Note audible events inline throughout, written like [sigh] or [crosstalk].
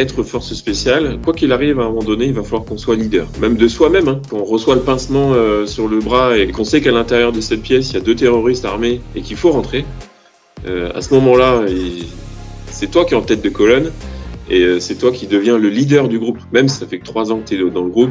être force spéciale, quoi qu'il arrive, à un moment donné, il va falloir qu'on soit leader, même de soi-même. Hein. Quand on reçoit le pincement euh, sur le bras et qu'on sait qu'à l'intérieur de cette pièce, il y a deux terroristes armés et qu'il faut rentrer, euh, à ce moment-là, c'est toi qui es en tête de colonne et euh, c'est toi qui deviens le leader du groupe. Même si ça fait que trois ans que tu es dans le groupe,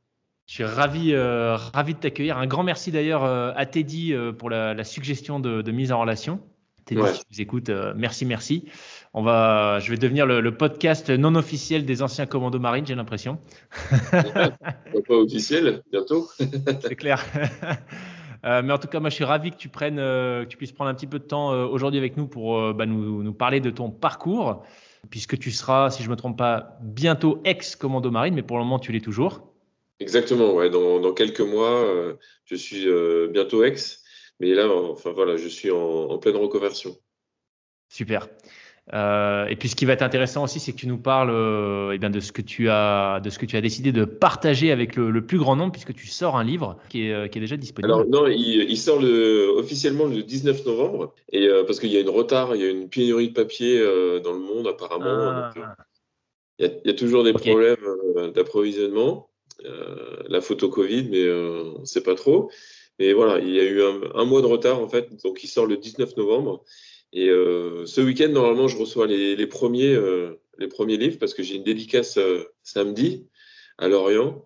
Je suis ravi, euh, ravi de t'accueillir. Un grand merci d'ailleurs euh, à Teddy euh, pour la, suggestion de, mise en relation. Teddy, si tu nous écoutes, merci, merci. On va, je vais devenir le, podcast non officiel des anciens commandos marines, j'ai l'impression. [laughs] pas officiel, bientôt. [laughs] C'est clair. [laughs] mais en tout cas, moi, je suis ravi que tu prennes, que tu puisses prendre un petit peu de temps aujourd'hui avec nous pour bah, nous, nous, parler de ton parcours, puisque tu seras, si je ne me trompe pas, bientôt ex-commando marine, mais pour le moment, tu l'es toujours. Exactement, ouais. Dans, quelques mois, euh, je suis euh, bientôt ex, mais là, enfin voilà, je suis en, pleine reconversion. Super. Euh, et puis ce qui va être intéressant aussi, c'est que tu nous parles eh bien, de ce que tu as, de ce que tu as décidé de partager avec le, plus grand nombre, puisque tu sors un livre qui est, qui est déjà disponible. Alors non, il, sort le, officiellement le 19 novembre, et parce qu'il y a une retard, il y a une pénurie de papier dans le monde apparemment. Ah. il, y a, toujours des problèmes d'approvisionnement. Euh, la photo Covid, mais euh, on ne sait pas trop. Mais voilà, il y a eu un, mois de retard en fait, donc il sort le 19 novembre. Et euh, ce week-end, normalement, je reçois les, premiers, les premiers livres parce que j'ai une dédicace samedi à Lorient.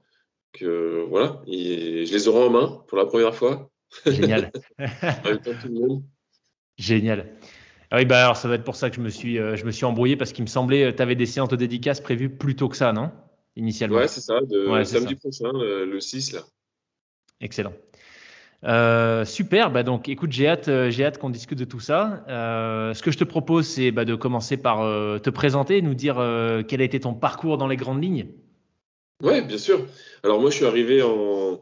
Que, voilà, je les aurai en main pour la première fois. Génial. [laughs] Génial. Ah oui, bah alors ça va être pour ça que je me suis, je me suis embrouillé parce qu'il me semblait, tu avais des séances de dédicace prévues plus tôt que ça, non? Initialement. Ouais, c'est ça, de samedi prochain, le, 6 là. Excellent. Euh, super, bah donc écoute, j'ai hâte, euh, j'ai hâte qu'on discute de tout ça. Euh, ce que je te propose, c'est bah, de commencer par te présenter, nous dire quel a été ton parcours dans les grandes lignes. Ouais, bien sûr. Alors moi, je suis arrivé en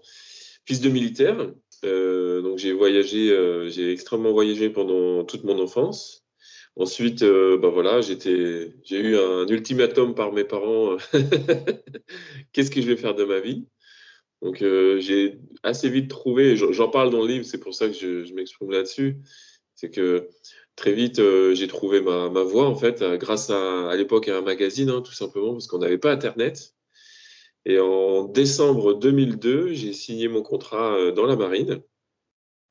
fils de militaire, donc j'ai voyagé, j'ai extrêmement voyagé pendant toute mon enfance. Ensuite, euh, bah voilà, j'ai eu un ultimatum par mes parents. [laughs] Qu'est-ce que je vais faire de ma vie? Donc, euh, j'ai assez vite trouvé. J'en parle dans le livre, c'est pour ça que je, m'exprime là-dessus. C'est que très vite, euh, j'ai trouvé ma, ma, voie en fait, grâce à, à l'époque à un magazine, hein, tout simplement, parce qu'on n'avait pas Internet. Et en décembre 2002, j'ai signé mon contrat dans la marine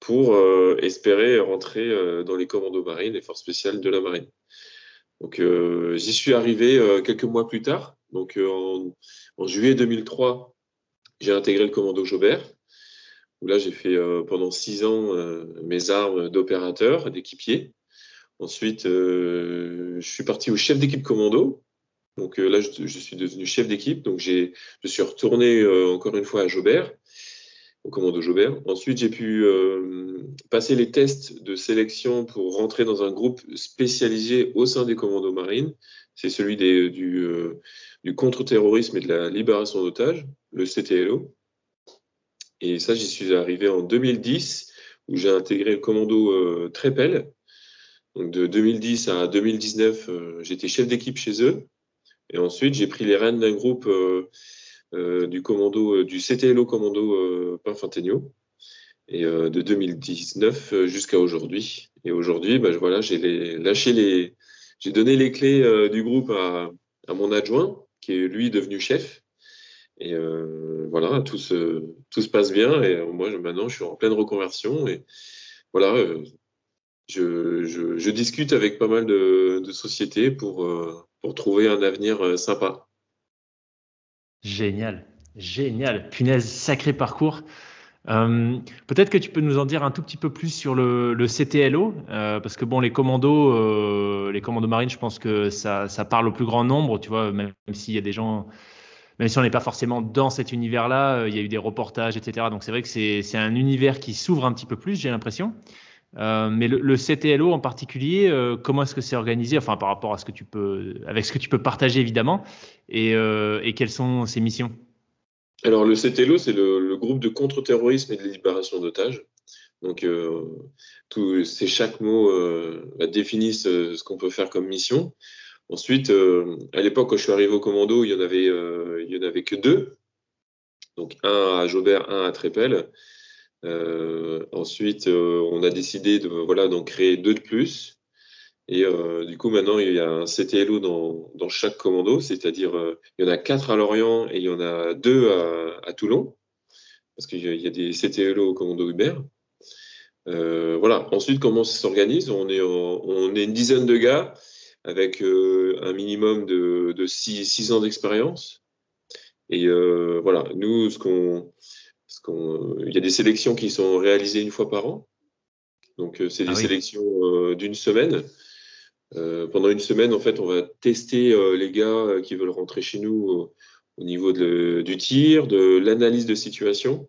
pour euh, espérer rentrer euh, dans les commandos marines, les forces spéciales de la marine. Donc euh, j'y suis arrivé quelques mois plus tard. Donc en, juillet 2003, j'ai intégré le commando Jobert, là j'ai fait pendant six ans mes armes d'opérateur, d'équipier. Ensuite, je suis parti au chef d'équipe commando. Donc là, je, suis devenu chef d'équipe. Donc je suis retourné encore une fois à Jobert au commando Jobert. Ensuite, j'ai pu euh, passer les tests de sélection pour rentrer dans un groupe spécialisé au sein des commandos marines. C'est celui euh, du contre-terrorisme et de la libération d'otages, le CTLO. Et ça, j'y suis arrivé en 2010, où j'ai intégré le commando euh, Trépel. Donc de 2010 à 2019, j'étais chef d'équipe chez eux. Et ensuite, j'ai pris les rênes d'un groupe euh, du commando euh, du CTLO commando euh, Pinfantegno et de 2019 jusqu'à aujourd'hui. Et aujourd'hui, bah, voilà, j'ai lâché les, j'ai donné les clés du groupe à, mon adjoint, qui est lui devenu chef. Et voilà, tout se, passe bien. Et moi, maintenant, je suis en pleine reconversion et, voilà, je, discute avec pas mal de, sociétés pour, pour trouver un avenir sympa. Génial, génial. Punaise, sacré parcours. Euh, peut-être que tu peux nous en dire un tout petit peu plus sur le, CTLO, euh, parce que bon, les commandos, euh, les commandos marines, je pense que ça, parle au plus grand nombre, tu vois, même, s'il y a des gens, même si on n'est pas forcément dans cet univers-là, il y a eu des reportages, etc. Donc c'est vrai que c'est un univers qui s'ouvre un petit peu plus, j'ai l'impression. Mais le, CTLO en particulier, comment est-ce que c'est organisé, enfin par rapport à ce que tu peux, avec ce que tu peux partager évidemment, et, et quelles sont ses missions? Alors, le CTLO, c'est le, groupe de contre-terrorisme et de libération d'otages. Donc, euh, c'est chaque mot euh, euh, ce qu'on peut faire comme mission. Ensuite, euh, à l'époque, quand je suis arrivé au commando, il y en avait, il y en avait que deux. Donc, un à Jaubert, un à Trépel. Ensuite, on a décidé de voilà d'en créer deux de plus. Et euh, du coup, maintenant, il y a un CTLO dans, dans chaque commando, c'est-à-dire euh, il y en a quatre à Lorient et il y en a deux à, à Toulon, parce qu'il y, a des CTLO au commando. Euh, voilà. Ensuite, comment ça s'organise? On est, on est une dizaine de gars avec euh, un minimum de, de six, six ans d'expérience. Et euh, voilà, nous, ce qu'on, il y a des sélections qui sont réalisées une fois par an. Donc, c'est des ah sélections d'une semaine. Euh, pendant une semaine, en fait, on va tester euh, les gars euh, qui veulent rentrer chez nous au niveau du tir, de l'analyse de situation.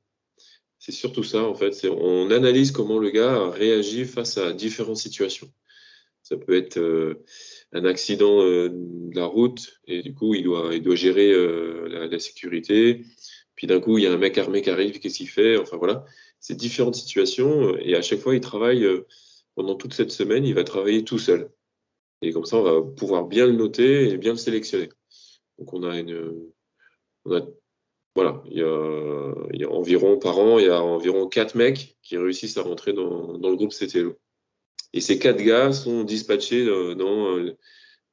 C'est surtout ça, en fait. On analyse comment le gars réagit face à différentes situations. Ça peut être un accident de la route et du coup, il doit, il doit gérer la, la, sécurité. Puis d'un coup, il y a un mec armé qui arrive, qu'est-ce qu'il fait? Enfin voilà, c'est différentes situations et à chaque fois, il travaille pendant toute cette semaine, il va travailler tout seul. Et comme ça, on va pouvoir bien le noter et bien le sélectionner. Donc on a une, voilà, il y, a, environ par an, il y a environ quatre mecs qui réussissent à rentrer dans, le groupe CTLO. Et ces quatre gars sont dispatchés euh, dans,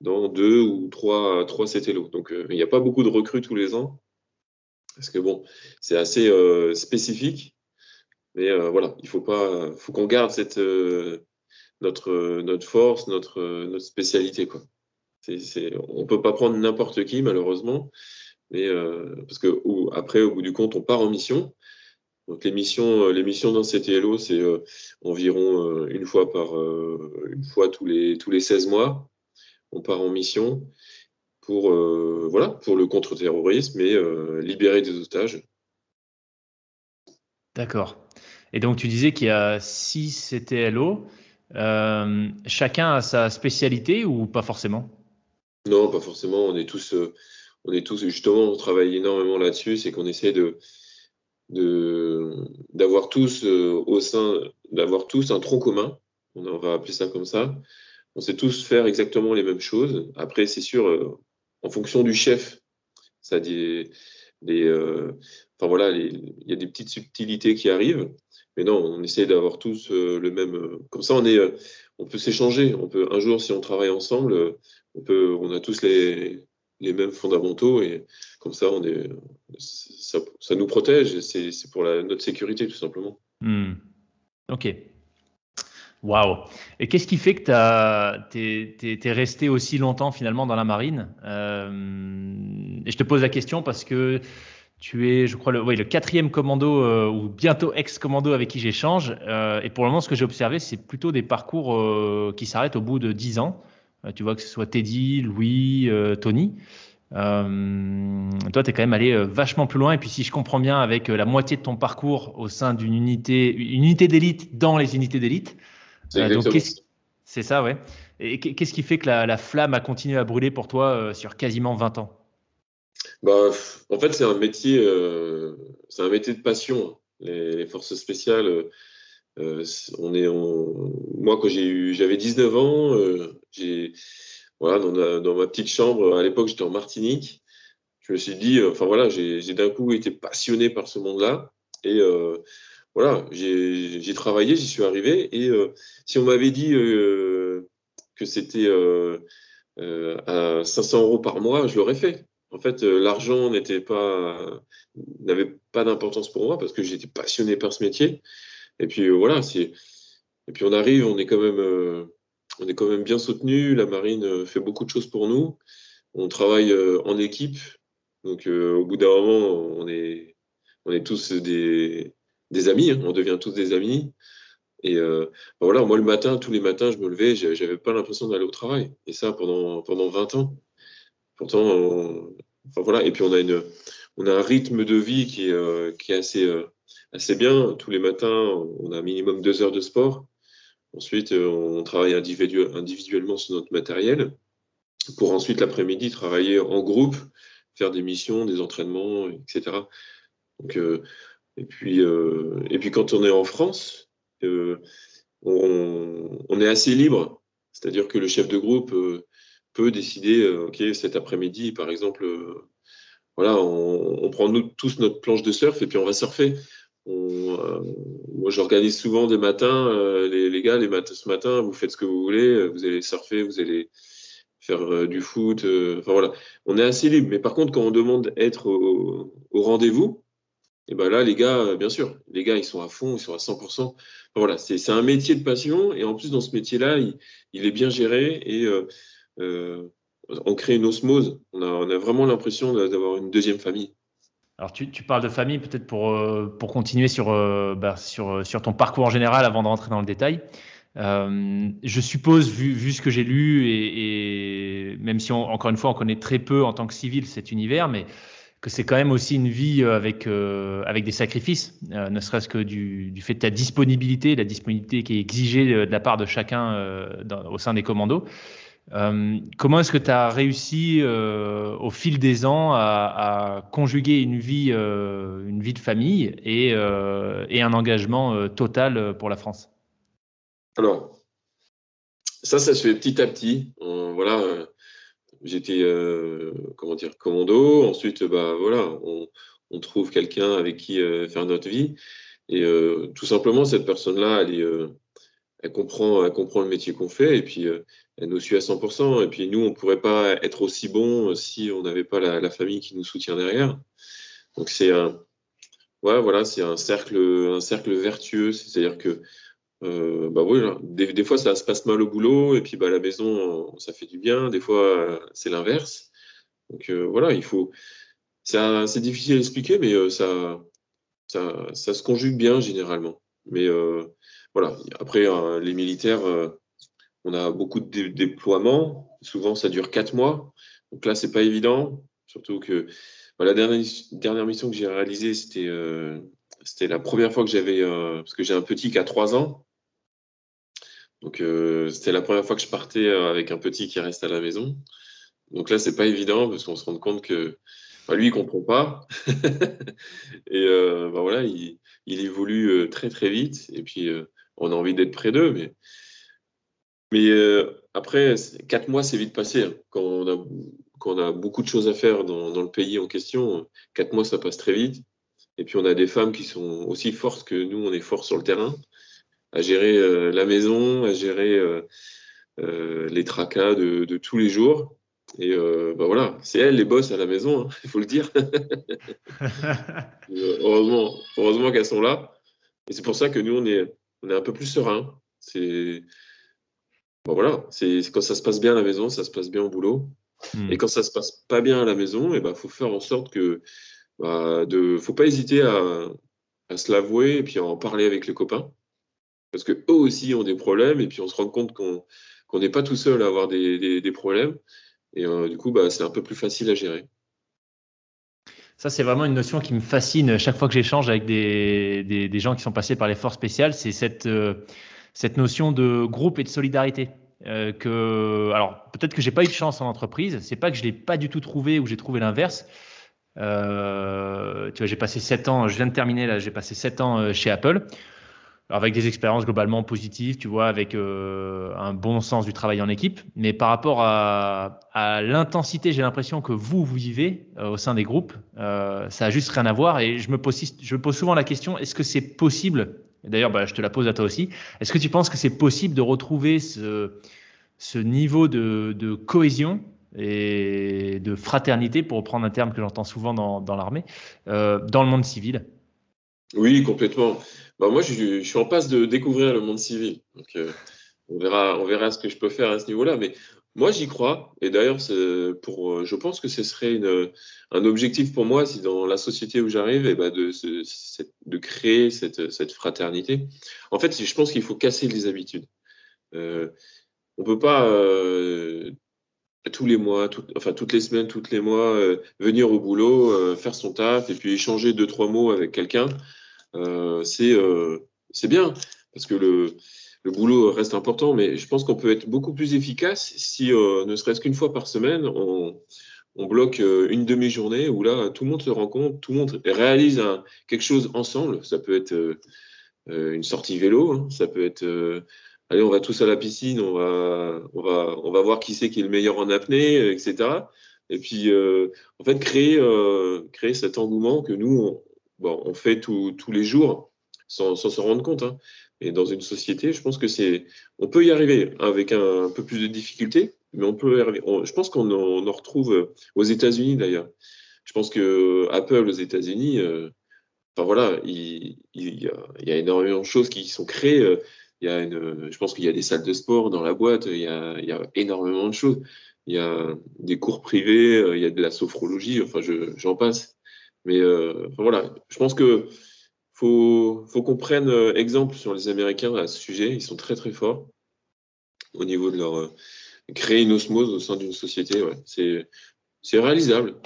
dans deux ou trois, trois CTLO. Donc euh, il n'y a pas beaucoup de recrues tous les ans. Parce que bon, c'est assez euh, spécifique. Mais voilà, il faut pas, faut qu'on garde cette, notre, notre force, notre, notre spécialité. Quoi. C'est, on peut pas prendre n'importe qui, malheureusement, mais euh, parce que après, au bout du compte, on part en mission. Donc les missions, les missions dans CTLO, c'est euh, environ euh, une fois par une fois tous les tous les 16 mois, on part en mission pour voilà pour le contre-terrorisme et libérer des otages. D'accord. Et donc tu disais qu'il y a 6 CTLO. Euh, chacun a sa spécialité ou pas forcément? Non, pas forcément. On est tous, euh, on est tous justement, on travaille énormément là-dessus, c'est qu'on essaie de d'avoir tous euh, au sein, d'avoir tous un tronc commun. On, va appeler ça comme ça. On sait tous faire exactement les mêmes choses. Après, c'est sûr, en fonction du chef, ça des, des enfin voilà, il y a des petites subtilités qui arrivent. Mais non, on essaie d'avoir tous euh, le même. Euh, comme ça, on est, euh, on peut s'échanger. On peut un jour, si on travaille ensemble, on peut, on a tous les, les mêmes fondamentaux et comme ça, on est, ça, nous protège. C'est pour la, notre sécurité tout simplement. Hmm. Ok. Waouh. Et qu'est-ce qui fait que tu es, resté aussi longtemps finalement dans la marine? Et je te pose la question parce que tu es, je crois, le, le quatrième commando euh, ou bientôt ex-commando avec qui j'échange. Euh, et pour le moment, ce que j'ai observé, c'est plutôt des parcours euh, qui s'arrêtent au bout de 10 ans. tu vois que ce soit Teddy, Louis, Tony. toi, tu es quand même allé vachement plus loin. Et puis, si je comprends bien, avec la moitié de ton parcours au sein d'une unité, une unité d'élite dans les unités d'élite. C'est ça, ouais. Et qu'est-ce qui fait que la, la, flamme a continué à brûler pour toi sur quasiment 20 ans? Bah, en fait, c'est un métier, euh, c'est un métier de passion. Les, forces spéciales, euh, on est, moi quand j'avais 19 ans, euh, j'ai, voilà, dans, dans, ma petite chambre, à l'époque, j'étais en Martinique. Je me suis dit, enfin voilà, j'ai d'un coup été passionné par ce monde-là, et voilà, j'ai travaillé, j'y suis arrivé, et si on m'avait dit que c'était à 500 euros par mois, je l'aurais fait en fait, euh, l'argent n'était pas, n'avait pas d'importance pour moi parce que j'étais passionné par ce métier. Et puis euh, voilà, c'est, Et puis on arrive, on est quand même, on est quand même bien soutenu. La marine fait beaucoup de choses pour nous. On travaille en équipe. Donc au bout d'un moment, on est, on est tous des, des amis. Hein. on devient tous des amis. Et euh, bah voilà, moi le matin, tous les matins, je me levais, j'avais pas l'impression d'aller au travail. Et ça pendant pendant 20 ans. Pourtant, enfin voilà. Et puis on a une, on a un rythme de vie qui est euh, qui est assez euh, assez bien. Tous les matins, on a un minimum deux heures de sport. Ensuite, on travaille individuellement sur notre matériel pour ensuite l'après-midi travailler en groupe, faire des missions, des entraînements, etc. Donc, et puis, et puis quand on est en France, on, est assez libre. C'est-à-dire que le chef de groupe euh, peut décider, euh, OK, cet après-midi, par exemple, euh, voilà, on, prend nous, tous notre planche de surf et puis on va surfer. moi, j'organise souvent des matins, les, gars, les matins, ce matin, vous faites ce que vous voulez, vous allez surfer, vous allez faire du foot. enfin voilà, on est assez libre. Mais par contre, quand on demande être au rendez-vous, et ben là, les gars, euh, bien sûr, les gars, ils sont à fond, ils sont à 100%. voilà, c'est un métier de passion. Et en plus, dans ce métier-là, il, est bien géré et euh, euh, on crée une osmose. On a, vraiment l'impression d'avoir une deuxième famille. Alors, tu, parles de famille, peut-être pour, pour continuer sur, bah, sur, ton parcours en général avant de rentrer dans le détail. je suppose, vu, vu ce que j'ai lu, et, même si, encore une fois, on connaît très peu en tant que civil cet univers, mais que c'est quand même aussi une vie euh, avec, euh, avec des sacrifices, euh, ne serait-ce que du, du, fait de ta disponibilité, la disponibilité qui est exigée de, la part de chacun au sein des commandos. comment est-ce que tu as réussi au fil des ans à, à conjuguer une vie, une vie de famille et, et un engagement total pour la France? Alors, ça, ça se fait petit à petit. voilà, j'étais euh, comment dire commando. Ensuite, bah voilà, on, trouve quelqu'un avec qui euh, faire notre vie. Et euh, tout simplement, cette personne-là, elle, comprend, le métier qu'on fait et puis elle nous suit à 100%. Et puis nous, on pourrait pas être aussi bon si on n'avait pas la, famille qui nous soutient derrière. Donc c'est un, voilà, c'est un cercle, un cercle vertueux. C'est-à-dire que euh, bah oui, des, des, fois ça se passe mal au boulot et puis bah, à la maison ça fait du bien. Des fois c'est l'inverse. Donc euh, voilà, il faut. C'est difficile à expliquer, mais euh, ça, ça, ça, se conjugue bien généralement. Mais voilà, après les militaires, on a beaucoup de déploiements. Souvent ça dure quatre mois. Donc là c'est pas évident, surtout que bah, la dernière, dernière mission que j'ai réalisée c'était c'était la première fois que j'avais, parce que j'ai un petit qui a trois ans, donc euh, c'était la première fois que je partais euh, avec un petit qui reste à la maison. Donc là, c'est pas évident parce qu'on se rend compte que bah, lui, il comprend pas. [laughs] et euh, bah, voilà, il, évolue euh, très très vite. Et puis euh, on a envie d'être près d'eux, mais mais après quatre mois, c'est vite passé. Hein. Quand on a quand on a beaucoup de choses à faire dans, dans le pays en question, quatre mois, ça passe très vite. Et puis on a des femmes qui sont aussi fortes que nous, on est forts sur le terrain à gérer euh, la maison, à gérer euh, euh, les tracas de, de, tous les jours. Et bah voilà, c'est elles les boss à la maison, hein, [laughs] il faut le dire. [laughs] heureusement, heureusement qu'elles sont là. Et c'est pour ça que nous, on est, on est un peu plus serein. C'est bon, voilà, c'est quand ça se passe bien à la maison, ça se passe bien au boulot. Hmm. Et quand ça se passe pas bien à la maison, et eh ben faut faire en sorte que bah, de, faut pas hésiter à, à se l'avouer et puis à en parler avec les copains parce que eux aussi ont des problèmes et puis on se rend compte qu'on n'est pas tout seul à avoir des, problèmes et euh, du coup bah, c'est un peu plus facile à gérer. Ça, c'est vraiment une notion qui me fascine chaque fois que j'échange avec des, gens qui sont passés par les forces spéciales. C'est cette, euh, cette notion de groupe et de solidarité. Euh, que, alors, peut-être que j'ai pas eu de chance en entreprise. C'est pas que je l'ai pas du tout trouvé ou j'ai trouvé l'inverse. Tu vois, j'ai passé sept ans, je viens de terminer là, j'ai passé sept ans chez Apple avec des expériences globalement positives, tu vois, avec euh, un bon sens du travail en équipe. Mais par rapport à, à l'intensité, j'ai l'impression que vous, vous vivez euh, au sein des groupes, euh, ça a juste rien à voir. Et je me pose, je me pose souvent la question, est-ce que c'est possible, d'ailleurs bah, je te la pose à toi aussi, est-ce que tu penses que c'est possible de retrouver ce, ce niveau de, de, cohésion et de fraternité, pour reprendre un terme que j'entends souvent dans, dans l'armée, dans le monde civil? Oui, complètement. Bah, moi, je, suis en passe de découvrir le monde civil. Donc, euh, on, verra, on verra ce que je peux faire à ce niveau-là. Mais moi, j'y crois. Et d'ailleurs, pour, euh, je pense que ce serait une, un objectif pour moi, si dans la société où j'arrive, ben de, de créer cette, cette fraternité. En fait, je pense qu'il faut casser les habitudes. Euh, on peut pas euh, tous les mois, enfin toutes les semaines, tous les mois, euh, venir au boulot, euh, faire son taf et puis échanger deux trois mots avec quelqu'un. C'est c'est bien parce que le boulot reste important, mais je pense qu'on peut être beaucoup plus efficace si, ne serait-ce qu'une fois par semaine, on, bloque une demi-journée où là, tout le monde se rend compte, tout le monde réalise quelque chose ensemble. Ça peut être une sortie vélo, hein, ça peut être allez, on va tous à la piscine, on va, on va, on va voir qui c'est qui est le meilleur en apnée, etc. Et puis, euh, en fait, créer, euh, créer cet engouement que nous, bon, on fait tous les jours sans, sans se rendre compte. Hein. Et dans une société, je pense que c'est, on peut y arriver avec un, peu plus de difficultés, mais on peut y arriver. je pense qu'on en, en, retrouve aux États-Unis d'ailleurs. Je pense que Apple aux États-Unis, euh, enfin voilà, il, y a, énormément de choses qui sont créées. Euh, il y a une, je pense qu'il y a des salles de sport dans la boîte, il y a, il y a énormément de choses. Il y a des cours privés, euh, il y a de la sophrologie, enfin, j'en passe. Mais euh, enfin, voilà, je pense que faut, faut qu'on prenne euh, exemple sur les Américains à ce sujet. Ils sont très très forts au niveau de leur euh, créer une osmose au sein d'une société. Ouais. C'est, c'est réalisable.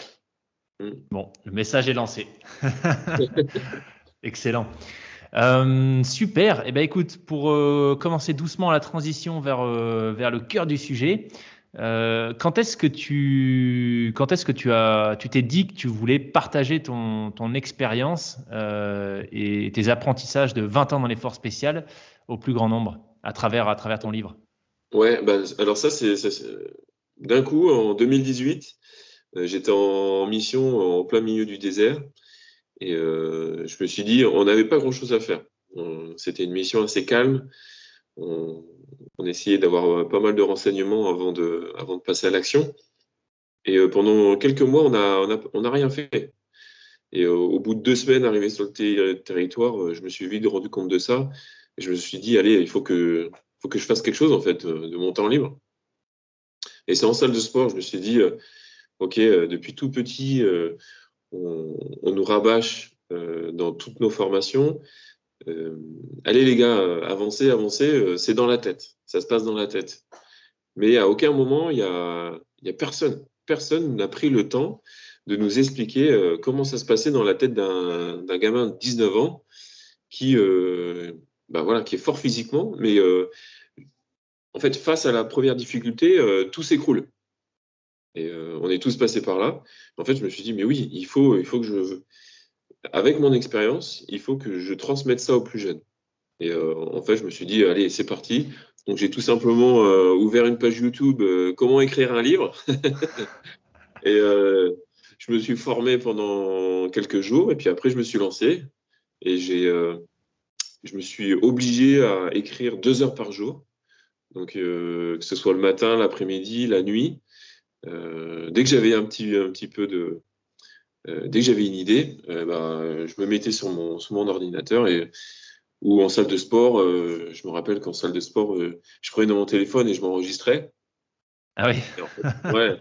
Mm. Bon, le message est lancé. [laughs] Excellent. Euh, super. Eh ben, écoute, pour euh, commencer doucement la transition vers, euh, vers le cœur du sujet, quand est-ce que tu quand est-ce que tu as tu t'es dit que tu voulais partager ton, ton expérience et tes apprentissages de 20 ans dans les forces spéciales au plus grand nombre à travers à travers ton livre? Ouais, ben, alors ça c'est d'un coup en 2018, j'étais en mission en plein milieu du désert et euh, je me suis dit, on n'avait pas grand-chose à faire. C'était une mission assez calme. On essayait d'avoir pas mal de renseignements avant de, passer à l'action. Et euh, pendant quelques mois, on n'a rien fait. Et au, au bout de deux semaines, arrivé sur le territoire, euh, je me suis vite rendu compte de ça. Et je me suis dit, allez, il faut que, je fasse quelque chose, en fait, euh, de mon temps libre. Et c'est en salle de sport, je me suis dit, OK, depuis tout petit, on, nous rabâche euh, dans toutes nos formations. Euh, allez les gars, avancez, avancez, euh, c'est dans la tête, ça se passe dans la tête. Mais à aucun moment, il y a, y a personne, personne n'a pris le temps de nous expliquer comment ça se passait dans la tête d'un gamin de 19 ans qui, bah voilà, qui est fort physiquement, mais en fait, face à la première difficulté, tout s'écroule. Et euh, on est tous passés par là. En fait, je me suis dit, mais oui, il faut, il faut que je, avec mon expérience, il faut que je transmette ça aux plus jeunes. Et euh, en fait, je me suis dit, allez, c'est parti. Donc, j'ai tout simplement euh, ouvert une page YouTube, euh, comment écrire un livre. [laughs] et je me suis formé pendant quelques jours. Et puis après, je me suis lancé. Et j'ai, je me suis obligé à écrire deux heures par jour. Donc, que ce soit le matin, l'après-midi, la nuit. Dès que j'avais un petit, un petit peu de, euh, dès que j'avais une idée, euh, ben, je me mettais sur mon, sur mon ordinateur et ou en salle de sport. je me rappelle qu'en salle de sport, je prenais mon téléphone et je m'enregistrais. Ah oui. ouais.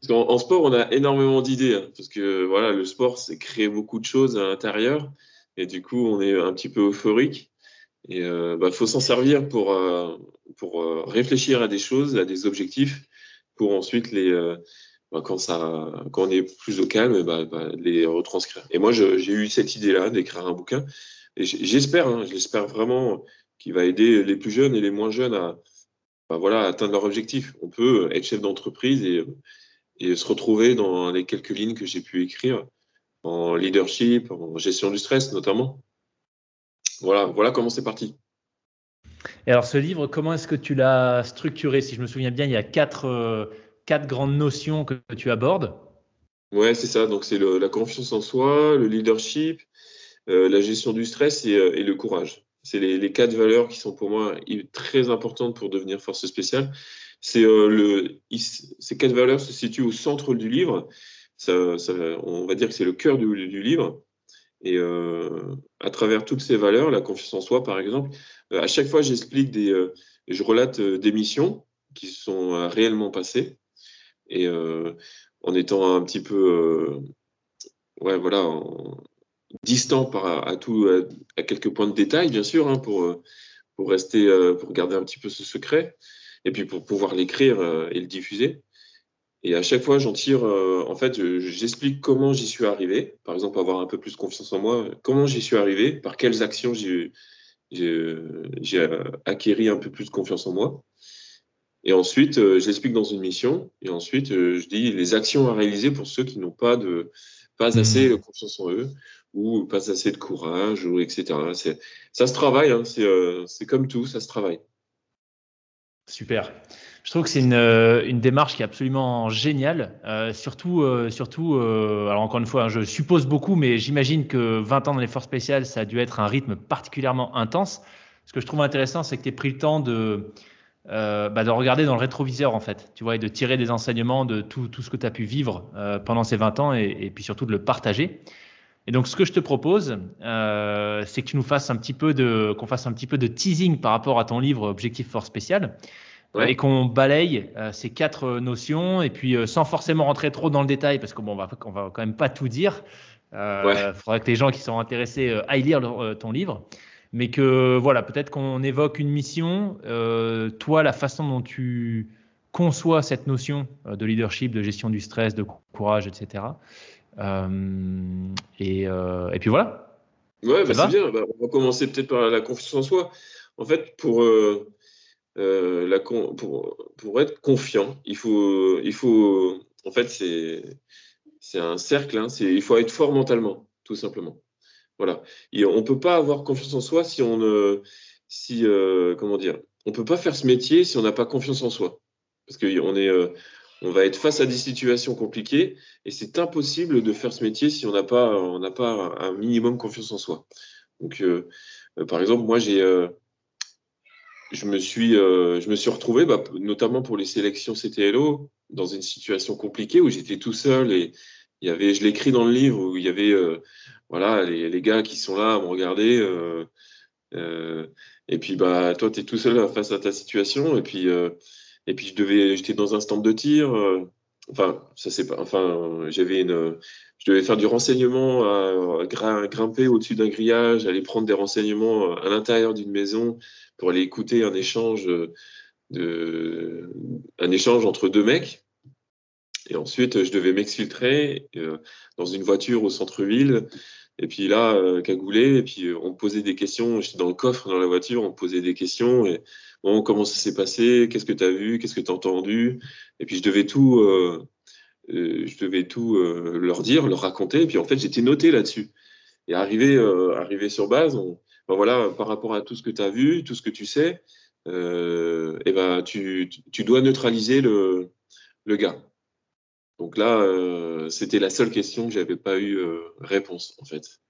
Parce en, sport, on a énormément d'idées, hein, parce que voilà, le sport, c'est créer beaucoup de choses à l'intérieur, et du coup, on est un petit peu euphorique. Et il bah, faut s'en servir pour, pour réfléchir à des choses, à des objectifs, pour ensuite les euh, bah, quand ça quand on est plus au calme bah, bah, les retranscrire. Et moi j'ai eu cette idée là d'écrire un bouquin. Et j'espère hein, j'espère vraiment qu'il va aider les plus jeunes et les moins jeunes à bah, voilà atteindre leur objectif. On peut être chef d'entreprise et, et se retrouver dans les quelques lignes que j'ai pu écrire en leadership en gestion du stress notamment. Voilà voilà comment c'est parti. Et alors, ce livre, comment est-ce que tu l'as structuré? Si je me souviens bien, il y a quatre, euh, quatre grandes notions que tu abordes. Ouais, c'est ça. Donc, c'est la confiance en soi, le leadership, euh, la gestion du stress et, euh, le courage. C'est les, quatre valeurs qui sont pour moi très importantes pour devenir force spéciale. Le, ces quatre valeurs se situent au centre du livre. On va dire que c'est le cœur du, livre. Et à travers toutes ces valeurs, la confiance en soi, par exemple, à chaque fois, j'explique des, je relate des missions qui se sont réellement passées. Et en étant un petit peu, ouais, voilà, distant à, tout, à, quelques points de détail, bien sûr, hein, pour, pour rester, pour garder un petit peu ce secret, et puis pour pouvoir l'écrire et le diffuser. Et à chaque fois, j'en tire, en fait, j'explique comment j'y suis arrivé. Par exemple, avoir un peu plus confiance en moi, comment j'y suis arrivé, par quelles actions j'ai acquéri un peu plus de confiance en moi. Et ensuite, euh, je l'explique dans une mission. Et ensuite, euh, je dis les actions à réaliser pour ceux qui n'ont pas de pas hmm. assez de confiance en eux ou pas assez de courage, ou etc. Ça se travaille. Hein, euh, c'est comme tout, ça se travaille. Super. Je trouve que c'est une, une, démarche qui est absolument géniale. surtout, surtout alors encore une fois, hein, je suppose beaucoup, mais j'imagine que 20 ans dans les forces spéciales, ça a dû être un rythme particulièrement intense. Ce que je trouve intéressant, c'est que tu as pris le temps de, euh, bah, de regarder dans le rétroviseur en fait, tu vois, et de tirer des enseignements de tout, tout ce que tu as pu vivre euh, pendant ces 20 ans et, puis surtout de le partager. Et donc ce que je te propose, euh, c'est que tu nous fasses un petit peu de, qu'on fasse un petit peu de teasing par rapport à ton livre Objectif Force Spécial. Et qu'on balaye ces quatre notions et puis sans forcément rentrer trop dans le détail parce qu'on bon, va, on va quand même pas tout dire. Il faudra que les gens qui sont intéressés aillent lire ton livre mais que voilà, peut-être qu'on évoque une mission, euh, toi, la façon dont tu conçois cette notion euh, de leadership, de gestion du stress, de courage, etc. Euh, et, et, puis voilà. Ouais, bah, c'est bien. Bah, on va commencer peut-être par la confiance en soi. En fait, pour, la pour, pour, être confiant, il faut, il faut en fait, c'est un cercle. Hein, il faut être fort mentalement, tout simplement. Voilà. On peut pas avoir confiance en soi si on ne, si, euh, comment dire, on peut pas faire ce métier si on n'a pas confiance en soi. Parce qu'on est, euh, on va être face à des situations compliquées et c'est impossible de faire ce métier si on n'a pas, on n'a pas un minimum confiance en soi. Donc, euh, par exemple, moi, j'ai, je me suis, je me suis retrouvé, bah, notamment pour les sélections CTLO, dans une situation compliquée où j'étais tout seul et il y avait, je l'écris dans le livre où il y avait voilà, les, les, gars qui sont là à me regarder. Euh, euh, et puis, bah, toi, tu es tout seul face à ta situation. Et puis, euh, et puis je devais, j'étais dans un stand de tir. Euh, enfin, ça c'est pas. Enfin, j'avais une. Je devais faire du renseignement, à, grimper au-dessus d'un grillage, aller prendre des renseignements à l'intérieur d'une maison pour aller écouter un échange de, un échange entre deux mecs. Et ensuite, je devais m'exfiltrer euh, dans une voiture au centre-ville et puis là, euh, cagoulé, et puis euh, on me posait des questions. J'étais dans le coffre, dans la voiture, on me posait des questions. Et bon, comment ça s'est passé? Qu'est-ce que tu as vu? Qu'est-ce que tu as entendu? Et puis je devais tout, euh, je devais tout leur dire, leur raconter. Et puis en fait, j'étais noté là-dessus. Et arrivé, arrivé sur base, on, ben voilà, par rapport à tout ce que tu as vu, tout ce que tu sais, et ben tu, tu dois neutraliser le, le gars. Donc là, euh, c'était la seule question que j'avais pas eu euh, réponse en fait.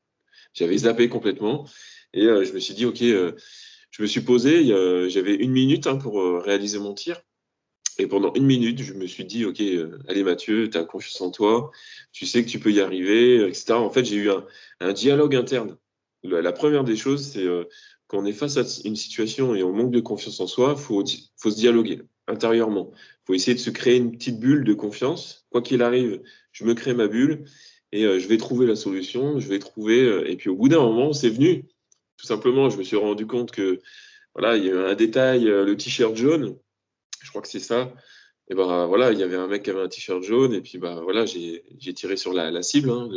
J'avais zappé complètement et euh, je me suis dit ok, je me suis posé, j'avais une minute hein, pour réaliser mon tir. Et pendant une minute, je me suis dit, OK, allez Mathieu, tu as confiance en toi, tu sais que tu peux y arriver, etc. En fait, j'ai eu un, dialogue interne. La, première des choses, c'est quand on est face à une situation et on manque de confiance en soi, il faut, faut se dialoguer intérieurement. Il faut essayer de se créer une petite bulle de confiance. Quoi qu'il arrive, je me crée ma bulle et euh, je vais trouver la solution. Je vais trouver. Euh, et puis au bout d'un moment, c'est venu. Tout simplement, je me suis rendu compte que voilà, il y a un détail, euh, le t-shirt jaune. Je crois que c'est ça. Et ben voilà, il y avait un mec qui avait un t-shirt jaune et puis bah voilà, j'ai tiré sur la, cible, hein,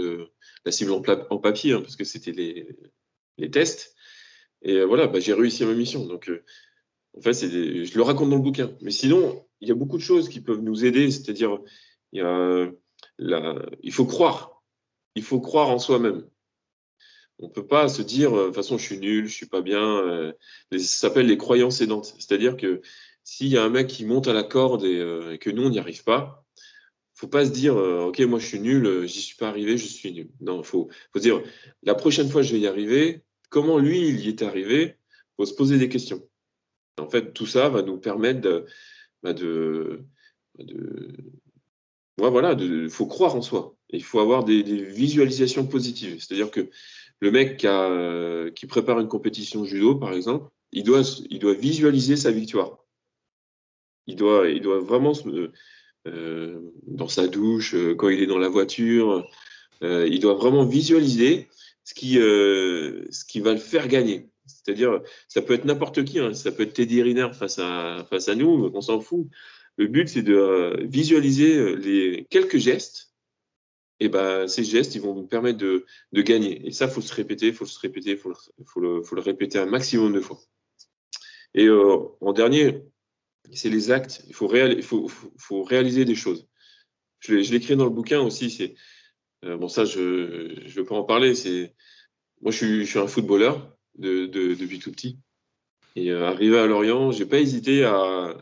la cible en, papier hein, parce que c'était les, tests. Et voilà, bah, j'ai réussi ma mission. Donc en fait, je le raconte dans le bouquin. Mais sinon, il y a beaucoup de choses qui peuvent nous aider. C'est-à-dire, il, il faut croire. Il faut croire en soi-même. On ne peut pas se dire, euh, de toute façon, je suis nul, je suis pas bien. Euh, ça s'appelle les croyances aidantes. C'est-à-dire que s'il y a un mec qui monte à la corde et, euh, que nous, on n'y arrive pas, faut pas se dire, ok, moi, je suis nul, j'y suis pas arrivé, je suis nul. Non, il faut, se dire, la prochaine fois, je vais y arriver. Comment lui, il y est arrivé? Faut se poser des questions. En fait, tout ça va nous permettre de, bah, voilà, il faut croire en soi. il faut avoir des, visualisations positives. C'est-à-dire que le mec qui, prépare une compétition judo, par exemple, il doit, visualiser sa victoire. Il doit, il doit vraiment, euh, dans sa douche, euh, quand il est dans la voiture, euh, il doit vraiment visualiser ce qui va le faire gagner. C'est-à-dire, ça peut être n'importe qui, hein. ça peut être Teddy Riner face à, face à nous, on s'en fout. Le but, c'est de visualiser les quelques gestes et ben, ces gestes, ils vont nous permettre de, de gagner. Et ça, faut se répéter, faut se répéter, faut faut le, faut le répéter un maximum de fois. Et euh, en dernier, c'est les actes. Il faut, réal, faut, faut, réaliser des choses. Je l'ai écrit dans le bouquin aussi. C'est euh, bon, ça, je ne veux pas en parler. C'est moi, je suis, je suis un footballeur de, de, depuis tout petit. Et euh, arrivé à Lorient, j'ai pas hésité à,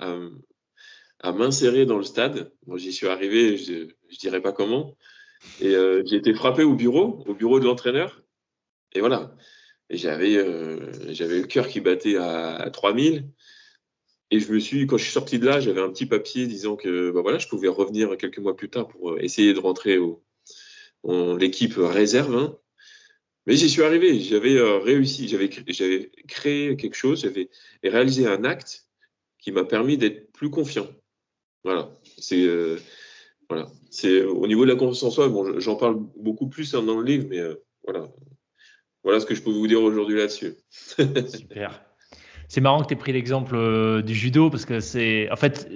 à, m'insérer dans le stade. Moi, j'y suis arrivé, je, je dirais pas comment, et euh, j'ai été frappé au bureau, au bureau de l'entraîneur. Et voilà. Et j'avais, euh, le cœur qui battait à, à, 3000. Et je me suis, quand je suis sorti de là, j'avais un petit papier disant que bah voilà, je pouvais revenir quelques mois plus tard pour essayer de rentrer au, en l'équipe réserve. Hein. Mais j'y suis arrivé, j'avais euh, réussi, j'avais, créé quelque chose, j'avais réalisé un acte qui m'a permis d'être plus confiant. Voilà. C'est, euh, voilà. C'est au niveau de la confiance en soi. Bon, j'en parle beaucoup plus hein, dans le livre, mais euh, voilà. Voilà ce que je peux vous dire aujourd'hui là-dessus. [laughs] Super. C'est marrant que tu aies pris l'exemple euh, du judo parce que c'est, en fait,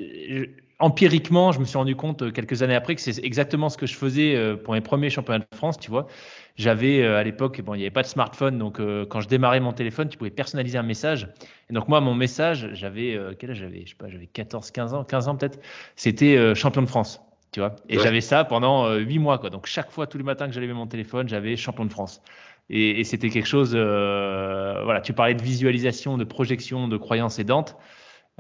empiriquement, je me suis rendu compte euh, quelques années après que c'est exactement ce que je faisais pour mes premiers championnats de France. Tu vois, j'avais à l'époque, bon, il n'y avait pas de smartphone, donc quand je démarrais mon téléphone, tu pouvais personnaliser un message. Et donc moi, mon message, j'avais quel âge j'avais? Je sais pas, j'avais 14, 15 ans, 15 ans peut-être. C'était champion de France vois. Et j'avais ça pendant euh, huit mois, quoi. Donc chaque fois, tous les matins que j'allais mon téléphone, j'avais champion de France. Et, c'était quelque chose. Euh, voilà, tu parlais de visualisation, de projection, de croyance aidante.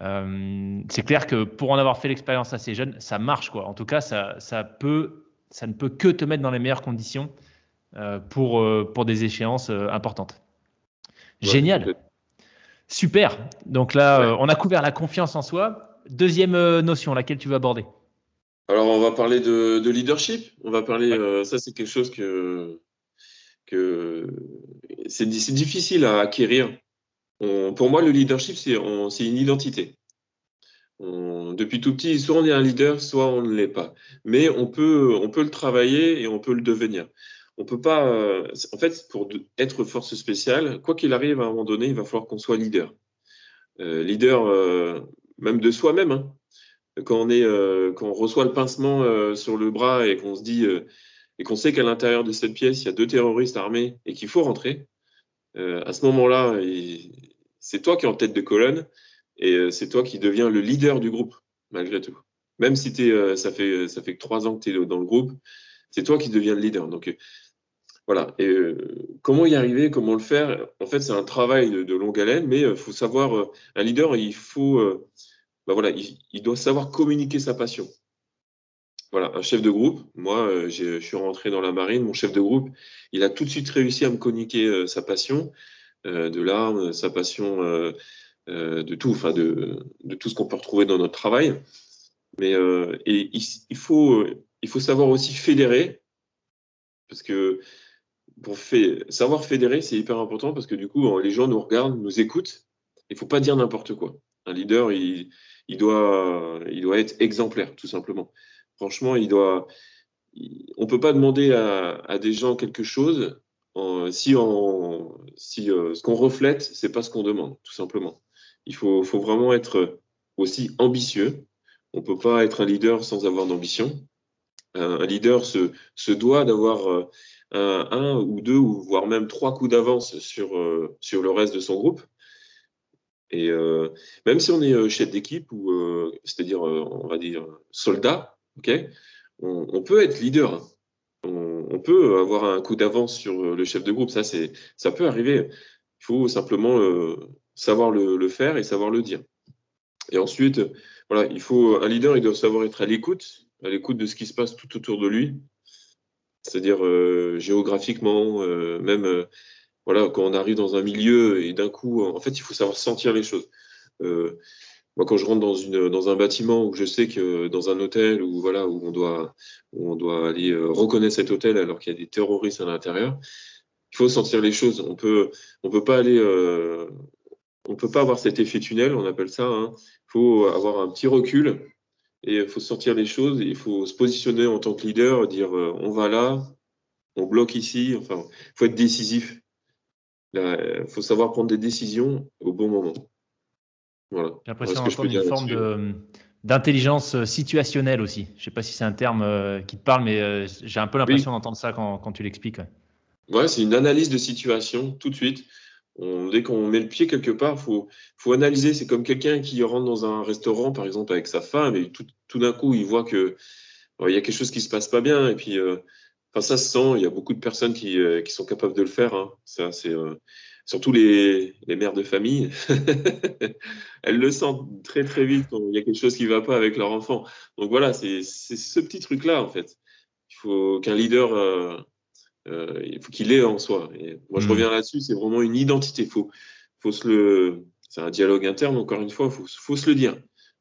Euh, c'est clair que pour en avoir fait l'expérience assez jeune, ça marche, quoi. En tout cas, ça, ça peut, ça ne peut que te mettre dans les meilleures conditions pour pour des échéances importantes. Génial. Super. Donc là, on a couvert la confiance en soi. Deuxième notion, laquelle tu veux aborder? Alors, on va parler de, de leadership. On va parler. Euh, ça, c'est quelque chose que, que c'est difficile à acquérir. Pour moi, le leadership, c'est une identité. Depuis tout petit, soit on est un leader, soit on ne l'est pas. Mais on peut, le travailler et on peut le devenir. On peut pas. Euh, en fait, pour être force spéciale, quoi qu'il arrive, à un moment donné, il va falloir qu'on soit leader. Euh, leader, euh, même de soi-même. Hein quand on quand on reçoit le pincement sur le bras et qu'on se dit et qu'on sait qu'à l'intérieur de cette pièce il y a deux terroristes armés et qu'il faut rentrer, à ce moment-là, c'est toi qui es en tête de colonne et c'est toi qui deviens le leader du groupe malgré tout. Même si es, ça fait ça fait que trois ans que tu es dans le groupe, c'est toi qui deviens le leader. Donc voilà. Comment y arriver, comment le faire? En fait, c'est un travail de, de, longue haleine, mais il faut savoir un leader, il faut bah voilà, il, doit savoir communiquer sa passion. Voilà, un chef de groupe, moi, euh, je suis rentré dans la marine, mon chef de groupe, il a tout de suite réussi à me communiquer euh, sa passion euh, de l'arme, sa passion de tout, enfin de, tout ce qu'on peut retrouver dans notre travail. Mais il, faut, savoir aussi fédérer, parce que pour savoir fédérer, c'est hyper important parce que du coup, les gens nous regardent, nous écoutent. Il faut pas dire n'importe quoi. Un leader, doit, il doit être exemplaire, tout simplement. Franchement, il doit. On peut pas demander à, des gens quelque chose si, euh, ce qu'on reflète, c'est pas ce qu'on demande, tout simplement. Il faut, vraiment être aussi ambitieux. On peut pas être un leader sans avoir d'ambition. Un, leader se, doit d'avoir euh, un, ou deux, ou voire même trois coups d'avance sur, euh, sur le reste de son groupe. Et même si on est chef d'équipe ou c'est-à-dire on va dire soldat, on, peut être leader. Hein. On, peut avoir un coup d'avance sur le chef de groupe. Ça c'est ça peut arriver. Il faut simplement savoir le, faire et savoir le dire. Et ensuite, voilà, il faut un leader, il doit savoir être à l'écoute, à l'écoute de ce qui se passe tout autour de lui, c'est-à-dire géographiquement, même voilà, quand on arrive dans un milieu et d'un coup, en fait, il faut savoir sentir les choses. Euh, moi, quand je rentre dans, une, dans un bâtiment où je sais que dans un hôtel où voilà où on doit où on doit aller euh, reconnaître cet hôtel alors qu'il y a des terroristes à l'intérieur, il il faut sentir les choses. On peut, on peut pas aller, euh, on peut pas avoir cet effet tunnel, on appelle ça. Il hein. faut avoir un petit recul et il faut sortir les choses. Il faut se positionner en tant que leader, dire euh, on va là, on bloque ici. Enfin, il faut être décisif. Il faut savoir prendre des décisions au bon moment. Voilà. J'ai l'impression d'entendre une forme de d'intelligence situationnelle aussi. Je ne sais pas si c'est un terme euh, qui te parle, mais j'ai un peu l'impression d'entendre ça quand, quand tu l'expliques. Ouais, c'est une analyse de situation tout de suite. dès qu'on met le pied quelque part, faut faut analyser. C'est comme quelqu'un qui rentre dans un restaurant, par exemple, avec sa femme, et tout, tout d'un coup, il voit que il y a quelque chose qui se passe pas bien, et puis euh, enfin ça se sent. Il y a beaucoup de personnes qui, euh, qui sont capables de le faire. Hein. Ça, c'est euh, surtout les, les mères de famille. [laughs] Elles le sentent très très vite quand il y a quelque chose qui va pas avec leur enfant. Donc voilà, c'est ce petit truc là en fait. Il faut qu'un leader euh, il faut qu'il ait en soi. Et moi, je hmm. reviens là-dessus, c'est vraiment une identité. Faut, faut se le, c'est un dialogue interne. Encore une fois, faut, faut se le dire.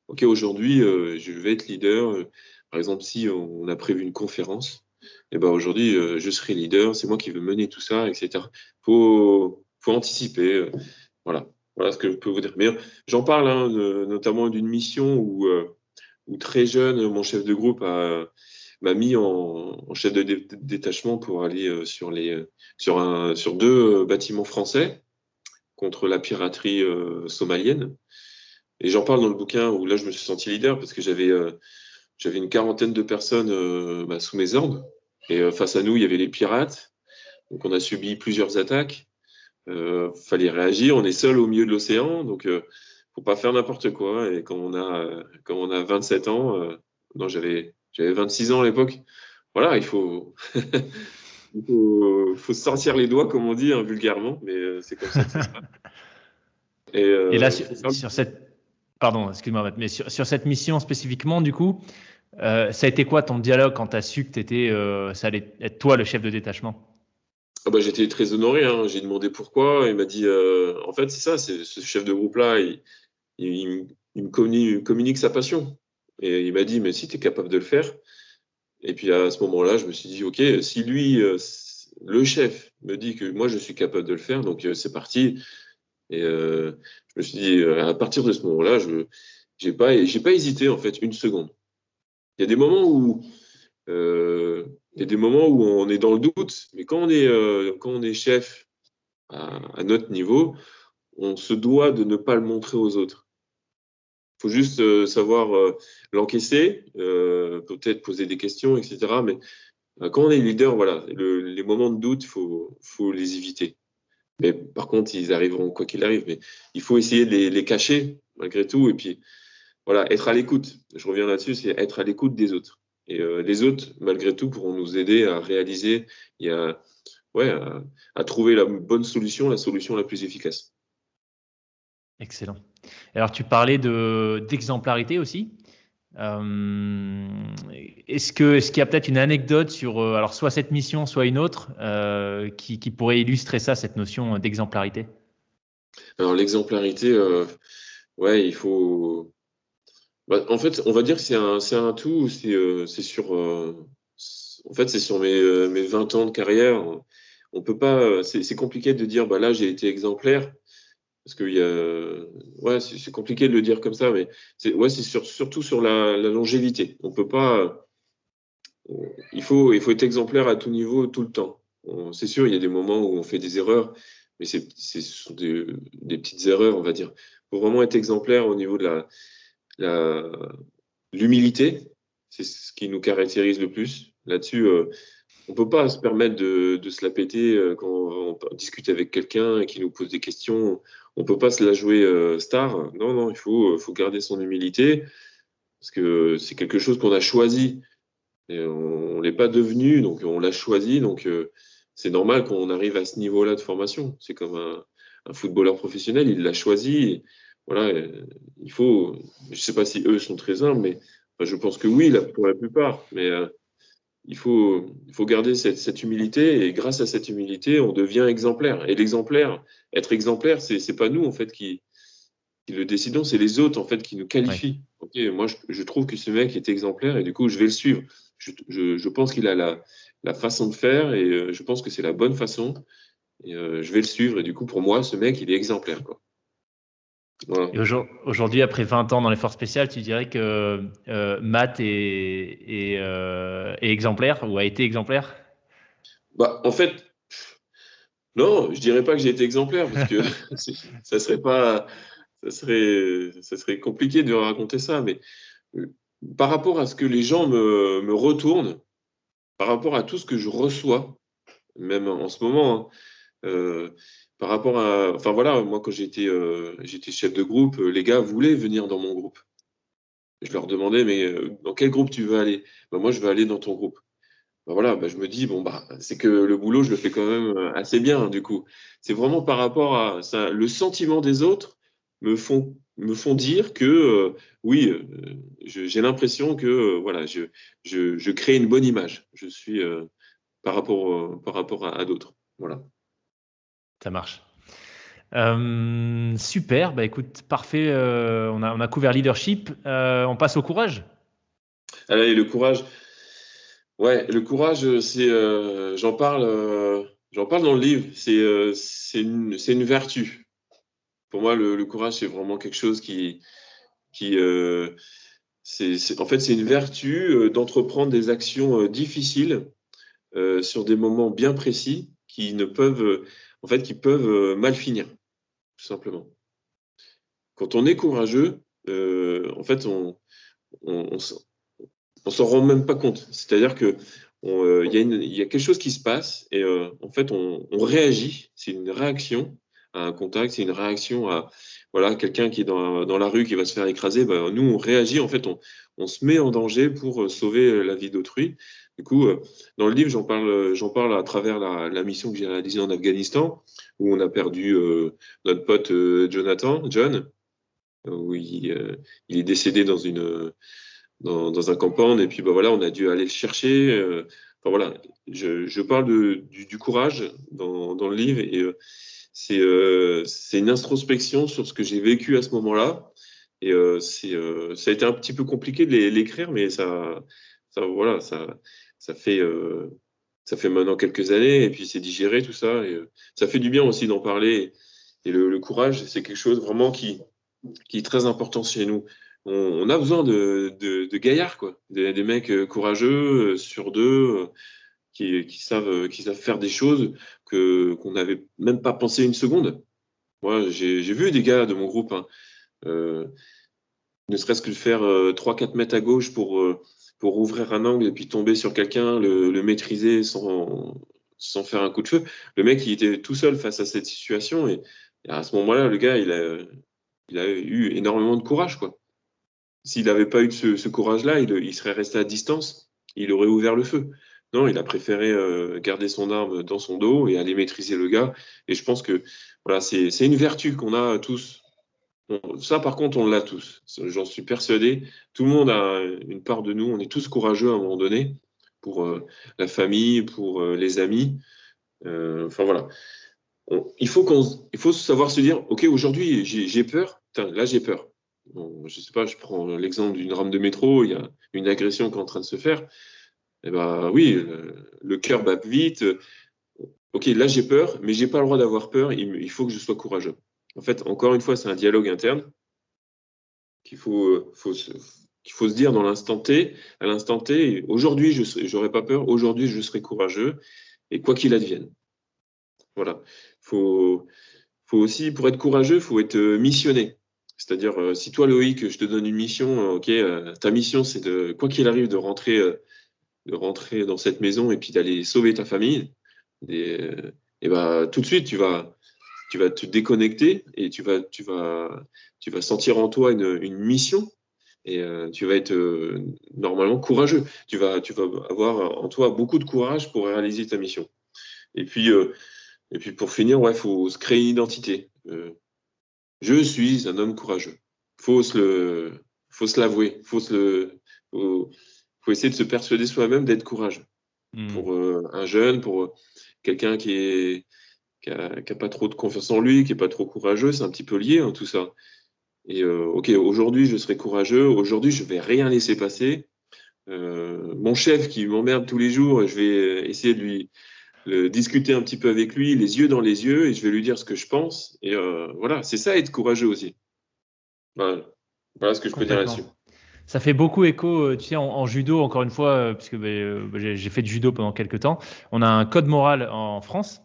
Ok, aujourd'hui, euh, je vais être leader. Euh, par exemple, si on a prévu une conférence, et eh ben aujourd'hui, je serai leader. C'est moi qui veux mener tout ça, etc. Faut, faut anticiper. voilà, voilà ce que je peux vous dire. Mais j'en parle hein, notamment d'une mission où, où très jeune, mon chef de groupe m'a mis en, chef de détachement pour aller euh, sur, les, euh, sur, un, sur deux euh, bâtiments français contre la piraterie somalienne. Et j'en parle dans le bouquin où là, je me suis senti leader parce que j'avais j'avais une quarantaine de personnes bah, sous mes ordres. Et face à nous, il y avait les pirates. Donc, on a subi plusieurs attaques. Euh, fallait réagir. On est seul au milieu de l'océan, donc euh, faut pas faire n'importe quoi. Et quand on a quand on a 27 ans, non, j'avais j'avais 26 ans à l'époque. Voilà, il faut, [laughs] il faut, faut, sortir les doigts, comme on dit hein, vulgairement, mais euh, c'est comme ça que ça se passe. [laughs] Et, euh, Et là, sur, cette, pardon, excuse-moi, mais sur, sur, cette mission spécifiquement, du coup, euh, ça a été quoi ton dialogue quand tu as su que étais, euh, ça allait être toi le chef de détachement? Ah bah, J'étais très honoré. Hein. J'ai demandé pourquoi. Il m'a dit euh, en fait, c'est ça, c'est ce chef de groupe-là, il, il, il, me communique, sa passion. Et il m'a dit, mais si tu es capable de le faire. Et puis à ce moment-là, je me suis dit, OK, si lui, euh, le chef, me dit que moi, je suis capable de le faire, donc euh, c'est parti. Et euh, je me suis dit, à partir de ce moment-là, je n'ai pas, j'ai pas hésité, en fait, une seconde. Il y a des moments où. Euh, il y a des moments où on est dans le doute, mais quand on est, quand on est chef à, notre niveau, on se doit de ne pas le montrer aux autres faut juste euh, savoir euh, l'encaisser, euh, peut-être poser des questions, etc. Mais quand on est leader, voilà, les moments de doute, faut, faut les éviter. Mais par contre, ils arriveront quoi qu'il arrive. Mais il faut essayer de les, cacher malgré tout. Et puis, voilà, être à l'écoute. Je reviens là-dessus, c'est être à l'écoute des autres. Et les autres, malgré tout, pourront nous aider à réaliser et à, ouais, à trouver la bonne solution, la solution la plus efficace. Excellent. Alors, tu parlais d'exemplarité aussi. Euh, est-ce que est-ce qu'il y a peut-être une anecdote sur euh, alors soit cette mission, soit une autre euh, qui, pourrait illustrer ça, cette notion d'exemplarité? Alors l'exemplarité, ouais, il faut. Bah, en fait, on va dire que c'est un, tout. C'est, sur. en fait, sur mes, mes 20 ans de carrière. On peut pas. C'est, compliqué de dire, bah là, j'ai été exemplaire parce que y a, ouais, c'est compliqué de le dire comme ça, mais c'est ouais, surtout sur la, longévité. On peut pas, il faut, il faut être exemplaire à tout niveau tout le temps. C'est sûr, il y a des moments où on fait des erreurs, mais c'est, ce sont des, petites erreurs, on va dire. Faut vraiment être exemplaire au niveau de la l'humilité. C'est ce qui nous caractérise le plus. Là-dessus, euh, on peut pas se permettre de, se la péter euh, quand on, discute avec quelqu'un qui nous pose des questions on peut pas se la jouer euh, star. Non, non, il faut, euh, faut garder son humilité parce que c'est quelque chose qu'on a choisi. On, ne l'est pas devenu, donc on l'a choisi. Donc c'est normal qu'on arrive à ce niveau-là de formation. C'est comme un, footballeur professionnel, il l'a choisi. Voilà, il faut. Je sais pas si eux sont très humbles, mais je pense que oui, pour la plupart. Mais il faut, il faut garder cette, cette, humilité et grâce à cette humilité, on devient exemplaire. Et l'exemplaire, être exemplaire, c'est c'est pas nous en fait qui, qui le décidons, c'est les autres en fait qui nous qualifient. moi, je, je, trouve que ce mec est exemplaire et du coup, je vais le suivre. Je, je, je pense qu'il a la, la, façon de faire et euh, je pense que c'est la bonne façon. Et je vais le suivre. Et du coup, pour moi, ce mec, il est exemplaire. Quoi. Et aujourd'hui, après 20 ans dans les forces spéciales, tu dirais que Matt est, exemplaire ou a été exemplaire? Bah, En fait, non, je dirais pas que j'ai été exemplaire parce que [laughs] [laughs] ça serait pas, ça serait, ça serait compliqué de raconter ça. Mais par rapport à ce que les gens me, me retournent, par rapport à tout ce que je reçois, même en ce moment, hein, euh, par rapport à, enfin voilà, moi quand j'étais, euh, chef de groupe, les gars voulaient venir dans mon groupe. Je leur demandais, mais euh, dans quel groupe tu veux aller? Ben, Moi, je veux aller dans ton groupe. Ben, voilà, ben, je me dis, bon, bah, c'est que le boulot, je le fais quand même assez bien, du coup. C'est vraiment par rapport à ça, le sentiment des autres me font me font dire que euh, oui, euh, j'ai l'impression que euh, voilà, je, je, je, crée une bonne image. Je suis par rapport par rapport à, d'autres. Voilà. Ça marche. super. Bah écoute, parfait. on a on a couvert leadership. on passe au courage. Allez, le courage. Ouais, le courage, c'est j'en parle j'en parle dans le livre. C'est c'est une c'est une vertu pour moi, le, courage, c'est vraiment quelque chose qui, qui euh, c'est, en fait, c'est une vertu euh, d'entreprendre des actions euh, difficiles sur des moments bien précis qui ne peuvent, en fait, qui peuvent mal finir, tout simplement. Quand on est courageux, en fait, on, on, s'en rend même pas compte. C'est-à-dire que il y, a quelque chose qui se passe et en fait, on, réagit. C'est une réaction un contact, c'est une réaction à voilà quelqu'un qui est dans, la rue qui va se faire écraser. Ben, nous, on réagit, en fait, on, se met en danger pour euh, sauver euh, la vie d'autrui. Du coup, euh, dans le livre, j'en parle, j'en parle à travers la, mission que j'ai réalisée en Afghanistan, où on a perdu notre pote Jonathan, John, où il, est décédé dans une dans, un campagne, et puis ben, voilà, on a dû aller le chercher. enfin voilà, je, parle du, courage dans, le livre c'est une introspection sur ce que j'ai vécu à ce moment-là. Et euh, euh, ça a été un petit peu compliqué de l'écrire, mais ça, ça, voilà, ça, ça fait, ça fait maintenant quelques années, et puis c'est digéré tout ça. Et ça fait du bien aussi d'en parler. Et le, courage, c'est quelque chose vraiment qui, qui est très important chez nous. On, a besoin de, de, gaillards, quoi, des, mecs courageux sur deux, qui, savent, qui savent faire des choses que qu'on n'avait même pas pensé une seconde. Moi, j'ai vu des gars de mon groupe, hein, euh, ne serait-ce que de faire 3-4 euh, mètres à gauche pour, euh, pour ouvrir un angle et puis tomber sur quelqu'un, le, le, maîtriser sans, sans faire un coup de feu. Le mec, il était tout seul face à cette situation et, à ce moment-là, le gars, il a, il a eu énormément de courage. S'il n'avait pas eu ce, ce courage-là, il, il serait resté à distance, il aurait ouvert le feu. Non, il a préféré euh, garder son arme dans son dos et aller maîtriser le gars. Et je pense que voilà, c'est une vertu qu'on a tous. ça, par contre, on l'a tous. J'en suis persuadé. Tout le monde a une part de nous. On est tous courageux à un moment donné pour euh, la famille, pour euh, les amis. enfin voilà. il faut il faut savoir se dire, ok, aujourd'hui j'ai peur. là j'ai peur. Je sais pas, je prends l'exemple d'une rame de métro. Il y a une agression qui est en train de se faire eh ben oui, le, cœur bat vite. Ok, là j'ai peur, mais j'ai pas le droit d'avoir peur. Il, faut que je sois courageux. En fait, encore une fois, c'est un dialogue interne qu'il faut, qu'il faut se dire dans l'instant T. À l'instant T, aujourd'hui, je n'aurai pas peur. Aujourd'hui, je serai courageux. Et quoi qu'il advienne. Voilà. Faut, faut aussi, pour être courageux, faut être missionné. C'est-à-dire, euh, si toi, Loïc, je te donne une mission, ok, euh, ta mission, c'est de, quoi qu'il arrive, de rentrer euh, de rentrer dans cette maison et puis d'aller sauver ta famille, et, et bah, tout de suite, tu vas, tu vas te déconnecter et tu vas, tu vas, tu vas sentir en toi une, une mission et euh, tu vas être euh, normalement courageux. Tu vas, tu vas avoir en toi beaucoup de courage pour réaliser ta mission. Et puis, euh, et puis pour finir, ouais, faut se créer une identité. je suis un homme courageux. Faut se le, faut se l'avouer. Faut se le, faut essayer de se persuader soi-même d'être courageux. Hmm. Pour euh, un jeune, pour euh, quelqu'un qui est qui a, pas trop de confiance en lui, qui est pas trop courageux, c'est un petit peu lié hein, tout ça. Et euh, ok, aujourd'hui je serai courageux, aujourd'hui je vais rien laisser passer. mon chef qui m'emmerde tous les jours, je vais essayer de lui discuter un petit peu avec lui, les yeux dans les yeux, et je vais lui dire ce que je pense. Et voilà, c'est ça être courageux aussi. Voilà, voilà ce que je peux dire là-dessus. Ça fait beaucoup écho, tu sais, en, judo, encore une fois, puisque ben, j'ai fait du judo pendant quelques temps. On a un code moral en France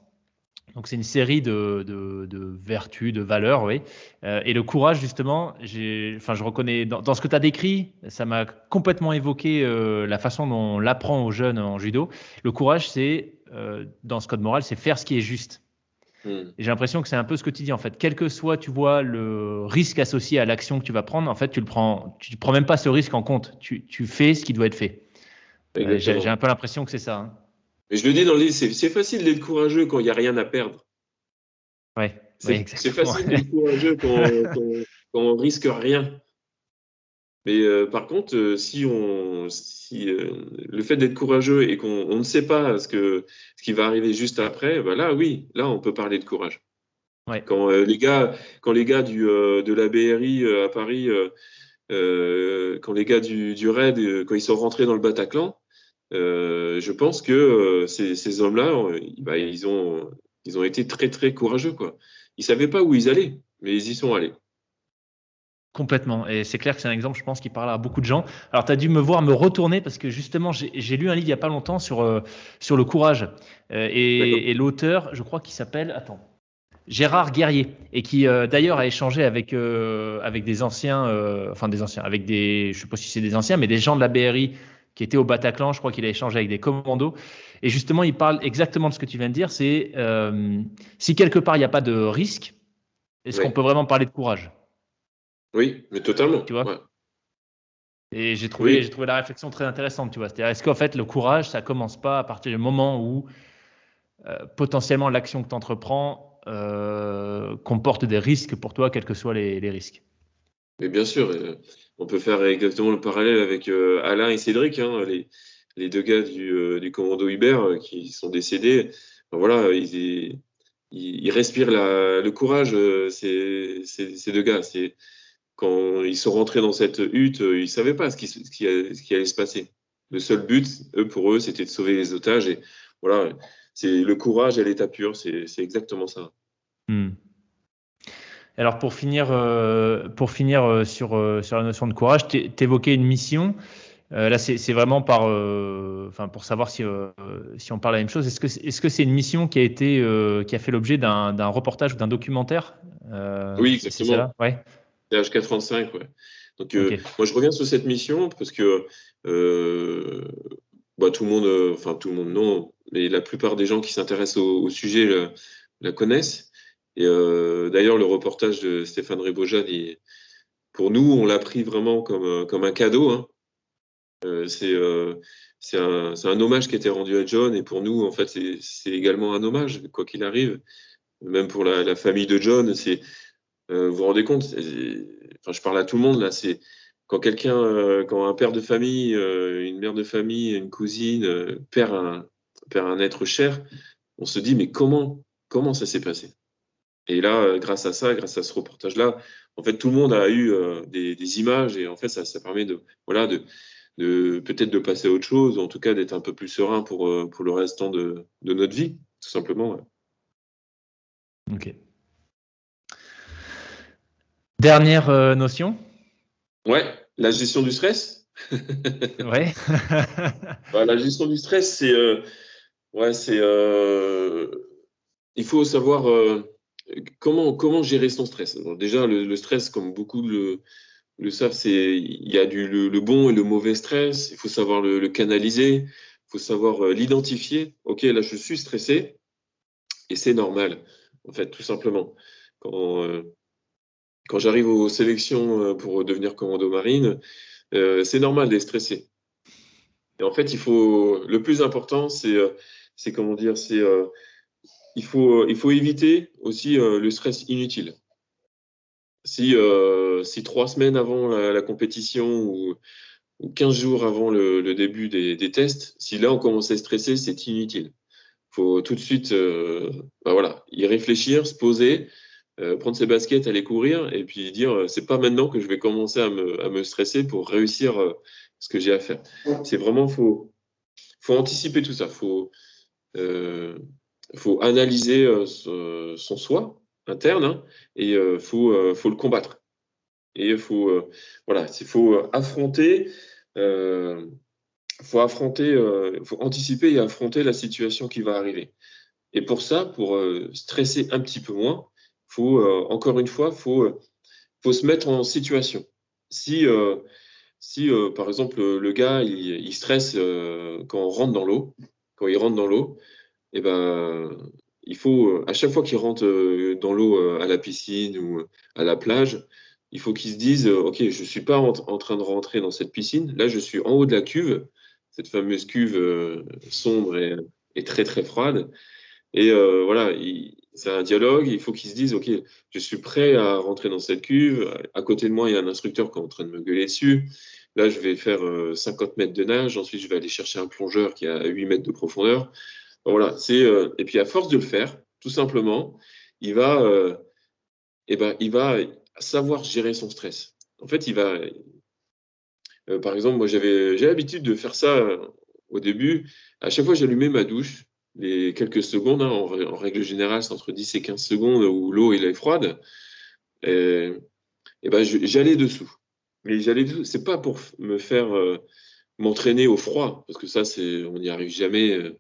donc c'est une série de, vertus, de valeurs, oui. Euh, et le courage, justement, enfin, je reconnais dans, ce que tu as décrit, ça m'a complètement évoqué euh, la façon dont on l'apprend aux jeunes en judo. Le courage, c'est euh, dans ce code moral, c'est faire ce qui est juste. Hmm. Et j'ai l'impression que c'est un peu ce que tu dis en fait. Quel que soit, tu vois, le risque associé à l'action que tu vas prendre, en fait, tu le prends, tu prends même pas ce risque en compte. Tu, fais ce qui doit être fait. j'ai un peu l'impression que c'est ça. Hein. Mais je le dis dans le livre, c'est facile d'être courageux quand il n'y a rien à perdre. Ouais, c'est facile d'être courageux quand, [laughs] quand, on risque rien. Mais euh, par contre, euh, si on, si euh, le fait d'être courageux et qu'on ne sait pas ce, que, ce qui va arriver juste après, bah là, oui, là, on peut parler de courage. Ouais. Quand les gars, quand les gars du, de la BRI à Paris, quand les gars du, du RAID, quand ils sont rentrés dans le Bataclan, je pense que ces, ces hommes-là, bah, ils, ont, ils ont été très très courageux. Quoi. Ils savaient pas où ils allaient, mais ils y sont allés. Complètement. Et c'est clair que c'est un exemple, je pense, qui parle à beaucoup de gens. Alors, tu as dû me voir me retourner parce que justement, j'ai lu un livre il n'y a pas longtemps sur, sur le courage. et, et l'auteur, je crois qu'il s'appelle. Attends. Gérard Guerrier et qui d'ailleurs a échangé avec avec des anciens, enfin des anciens, avec des, je sais pas si c'est des anciens, mais des gens de la BRI qui était au Bataclan. Je crois qu'il a échangé avec des commandos. Et justement, il parle exactement de ce que tu viens de dire. C'est euh, si quelque part il n'y a pas de risque, est-ce qu'on peut vraiment parler de courage? Oui, mais totalement. Tu vois Et j'ai trouvé, j'ai trouvé la réflexion très intéressante. Tu vois, c'est-à-dire est-ce qu'en fait le courage, ça commence pas à partir du moment où euh, potentiellement l'action que tu entreprends euh, comporte des risques pour toi, quels que soient les, les risques? Mais bien sûr on peut faire exactement le parallèle avec euh, Alain et Cédric, hein, les, les, deux gars du, euh, du commando Hubert euh, qui sont décédés. voilà, ils, ils, respirent la, le courage, ces, ces, ces, deux gars. C'est quand ils sont rentrés dans cette hutte, ils savaient pas ce qui, ce qui, ce qui allait se passer. Le seul but, eux, pour eux, c'était de sauver les otages. Et voilà, c'est le courage à l'état pur. C'est exactement ça. Hmm. Alors pour finir, euh, pour finir euh, sur, euh, sur la notion de courage, tu évoquais une mission. là, c'est vraiment par, enfin pour savoir si, si on parle la même chose. Est-ce que est-ce que c'est une mission qui a été, qui a fait l'objet d'un reportage ou d'un documentaire? Oui, exactement. Ça? ouais. HK35, ouais. Donc moi je reviens sur cette mission parce que bah, tout le monde, enfin tout le monde non, mais la plupart des gens qui s'intéressent au, sujet la connaissent. Et euh, d'ailleurs, le reportage de Stéphane Rébojane, pour nous, on l'a pris vraiment comme, euh, comme un cadeau. Hein. Euh, c'est un, un, hommage qui a été rendu à John et pour nous, en fait, c'est également un hommage, quoi qu'il arrive. Même pour la, la famille de John, c'est vous vous rendez compte Enfin, je parle à tout le monde là. C'est quand quelqu'un, quand un père de famille, une mère de famille, une cousine perd un perd un être cher, on se dit mais comment comment ça s'est passé? Et là, euh, grâce à ça, grâce à ce reportage-là, en fait, tout le monde a eu euh, des, images et en fait, ça, permet de, voilà, de, peut-être de passer à autre chose, ou en tout cas d'être un peu plus serein pour, euh, pour le restant de, de notre vie, tout simplement. Ok. Dernière notion Ouais, la gestion du stress. [laughs] ouais. [laughs] Bah, la gestion du stress, c'est. ouais, c'est. il faut savoir comment, comment gérer son stress Déjà, le, stress, comme beaucoup le, le savent, c'est il y a du, le, bon et le mauvais stress. Il faut savoir le, canaliser. Il faut savoir euh, l'identifier. Ok, là, je suis stressé et c'est normal, en fait, tout simplement. Quand, euh, quand j'arrive aux sélections euh, pour devenir commando marine, c'est normal d'être stressé. Et en fait, il faut le plus important, c'est c'est comment dire, c'est il faut, il faut éviter aussi euh, le stress inutile. Si, euh, si trois semaines avant la, compétition ou, ou, 15 jours avant le, début des, tests, si là on commence à stresser, c'est inutile. Il faut tout de suite euh, bah voilà, y réfléchir, se poser, prendre ses baskets, aller courir et puis dire c'est pas maintenant que je vais commencer à me, stresser pour réussir ce que j'ai à faire. C'est vraiment faut faut anticiper tout ça. Faut faut analyser son soi interne hein, et faut, faut le combattre. Et faut, voilà, il faut affronter, faut affronter, faut anticiper et affronter la situation qui va arriver. Et pour ça, pour stresser un petit peu moins, faut encore une fois, faut faut se mettre en situation. Si si par exemple le gars il, il stresse quand on rentre dans l'eau, quand il rentre dans l'eau, et eh ben, il faut, à chaque fois qu'il rentre euh, dans l'eau euh, à la piscine ou à la plage, il faut qu'il se dise, euh, OK, je suis pas en, train de rentrer dans cette piscine. Là, je suis en haut de la cuve, cette fameuse cuve sombre et, très, très froide. Et voilà, c'est un dialogue. Il faut qu'il se dise, OK, je suis prêt à rentrer dans cette cuve. À côté de moi, il y a un instructeur qui est en train de me gueuler dessus. Là, je vais faire 50 mètres de nage. Ensuite, je vais aller chercher un plongeur qui a 8 mètres de profondeur. Voilà, c'est euh, et puis à force de le faire, tout simplement, il va, euh, eh ben, il va savoir gérer son stress. En fait, il va, euh, par exemple, moi j'avais, j'ai l'habitude de faire ça au début. À chaque fois, j'allumais ma douche, les quelques secondes, hein, en, règle générale, c'est entre 10 et 15 secondes où l'eau est froide. Et, ben, j'allais dessous. Mais j'allais dessous. C'est pas pour me faire m'entraîner au froid, parce que ça, on n'y arrive jamais, euh,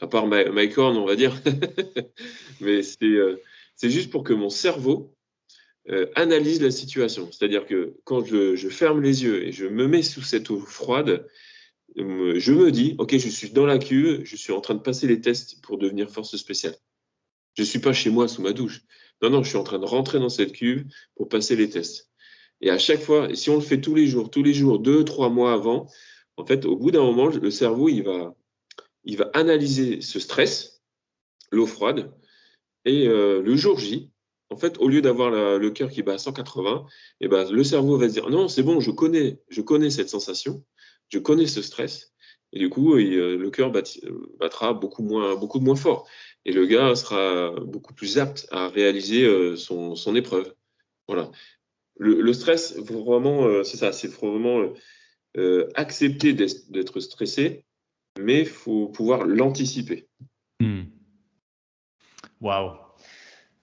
à part Mike Horn, on va dire. [laughs] Mais c'est, euh, c'est juste pour que mon cerveau euh, analyse la situation. C'est-à-dire que quand je, ferme les yeux et je me mets sous cette eau froide, je me dis, OK, je suis dans la cuve, je suis en train de passer les tests pour devenir force spéciale. Je ne suis pas chez moi sous ma douche. Non, non, je suis en train de rentrer dans cette cuve pour passer les tests. Et à chaque fois, si on le fait tous les jours, tous les jours, deux, trois mois avant, en fait, au bout d'un moment, le cerveau, il va, il va analyser ce stress, l'eau froide, et euh, le jour J, en fait, au lieu d'avoir le cœur qui bat à 180, eh ben, le cerveau va se dire non, c'est bon, je connais, je connais cette sensation, je connais ce stress, et du coup, euh, le cœur battra beaucoup moins, beaucoup moins fort, et le gars sera beaucoup plus apte à réaliser euh, son, épreuve. Voilà. Le, stress, vraiment, c'est ça, c'est vraiment euh, accepter d'être stressé, mais il faut pouvoir l'anticiper. Hmm. Waouh!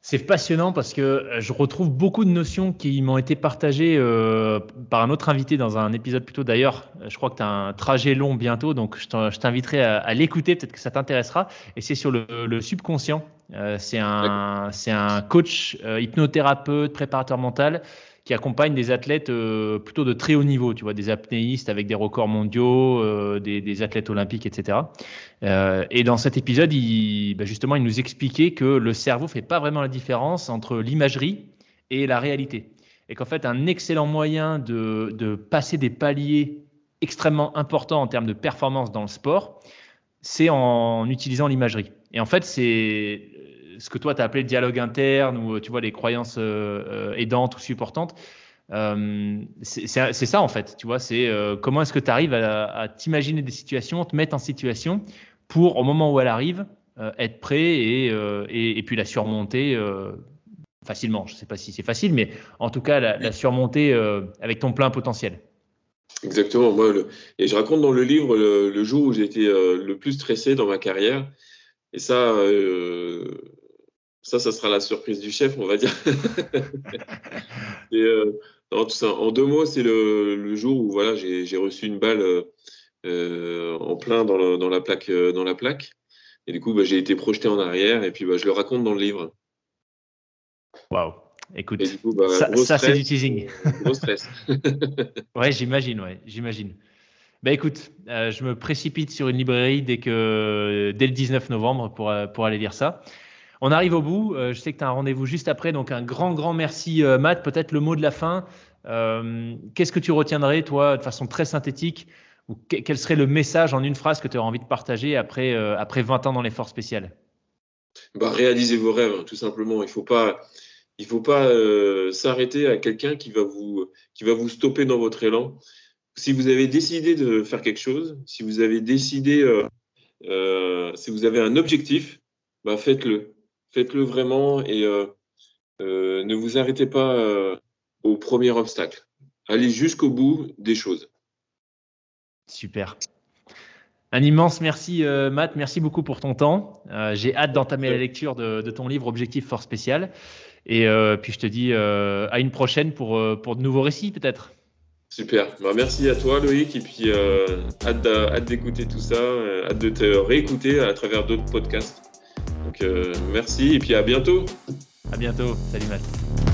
C'est passionnant parce que je retrouve beaucoup de notions qui m'ont été partagées euh, par un autre invité dans un épisode plutôt d'ailleurs. Je crois que tu as un trajet long bientôt, donc je t'inviterai à, l'écouter, peut-être que ça t'intéressera. Et c'est sur le, subconscient. Euh, c'est un, un, coach hypnothérapeute, préparateur mental qui accompagne des athlètes euh, plutôt de très haut niveau, tu vois, des apnéistes avec des records mondiaux, euh, des, athlètes olympiques, etc. Euh, et dans cet épisode, bah, justement, il nous expliquait que le cerveau fait pas vraiment la différence entre l'imagerie et la réalité. Et qu'en fait, un excellent moyen de, de passer des paliers extrêmement importants en termes de performance dans le sport, c'est en utilisant l'imagerie. Et en fait, c'est ce que toi tu as appelé le dialogue interne ou tu vois les croyances euh, euh, aidantes ou supportantes. Euh, c'est ça en fait, tu vois, c'est comment est-ce que tu arrives à, t'imaginer des situations, te mettre en situation pour au moment où elle arrive, être prêt et, puis la surmonter facilement. Je ne sais pas si c'est facile, mais en tout cas la, surmonter avec ton plein potentiel. Exactement. Moi, et je raconte dans le livre le, jour où j'ai été le plus stressé dans ma carrière. Et ça, ça, ça sera la surprise du chef, on va dire. [laughs] et, euh, tout ça, en deux mots, c'est le, jour où voilà, j'ai reçu une balle euh, en plein dans, dans, la plaque, euh, dans la plaque. Et du coup, bah, j'ai été projeté en arrière et puis bah, je le raconte dans le livre. Waouh! Écoute, bah, ça, c'est du teasing. gros stress. [laughs] ouais, j'imagine, ouais, j'imagine. Bah écoute, je me précipite sur une librairie dès que dès le 19 novembre pour, pour aller lire ça. On arrive au bout. Euh, je sais que tu as un rendez-vous juste après. Donc, un grand, grand merci, euh, Matt. Peut-être le mot de la fin. Euh, qu'est-ce que tu retiendrais, toi, de façon très synthétique ou quel serait le message en une phrase que tu aurais envie de partager après, après 20 ans dans l'effort spécial? Bah, Réalisez vos rêves, tout simplement. Il ne faut pas, il faut pas s'arrêter à quelqu'un qui, va vous, qui va vous stopper dans votre élan. Si vous avez décidé de faire quelque chose, si vous avez décidé, si vous avez un objectif, bah, faites-le faites-le vraiment et euh, euh, ne vous arrêtez pas euh, au premier obstacle. Allez jusqu'au bout des choses. Super. Un immense merci, Matt. Merci beaucoup pour ton temps. J'ai hâte d'entamer la lecture de, de, ton livre Objectif Fort Spécial. Et puis je te dis à une prochaine pour, pour de nouveaux récits peut-être. Super. Bah, merci à toi Loïc et puis hâte d'écouter tout ça, hâte de te réécouter à travers d'autres podcasts. Donc merci et puis à bientôt. À bientôt. Salut Matt.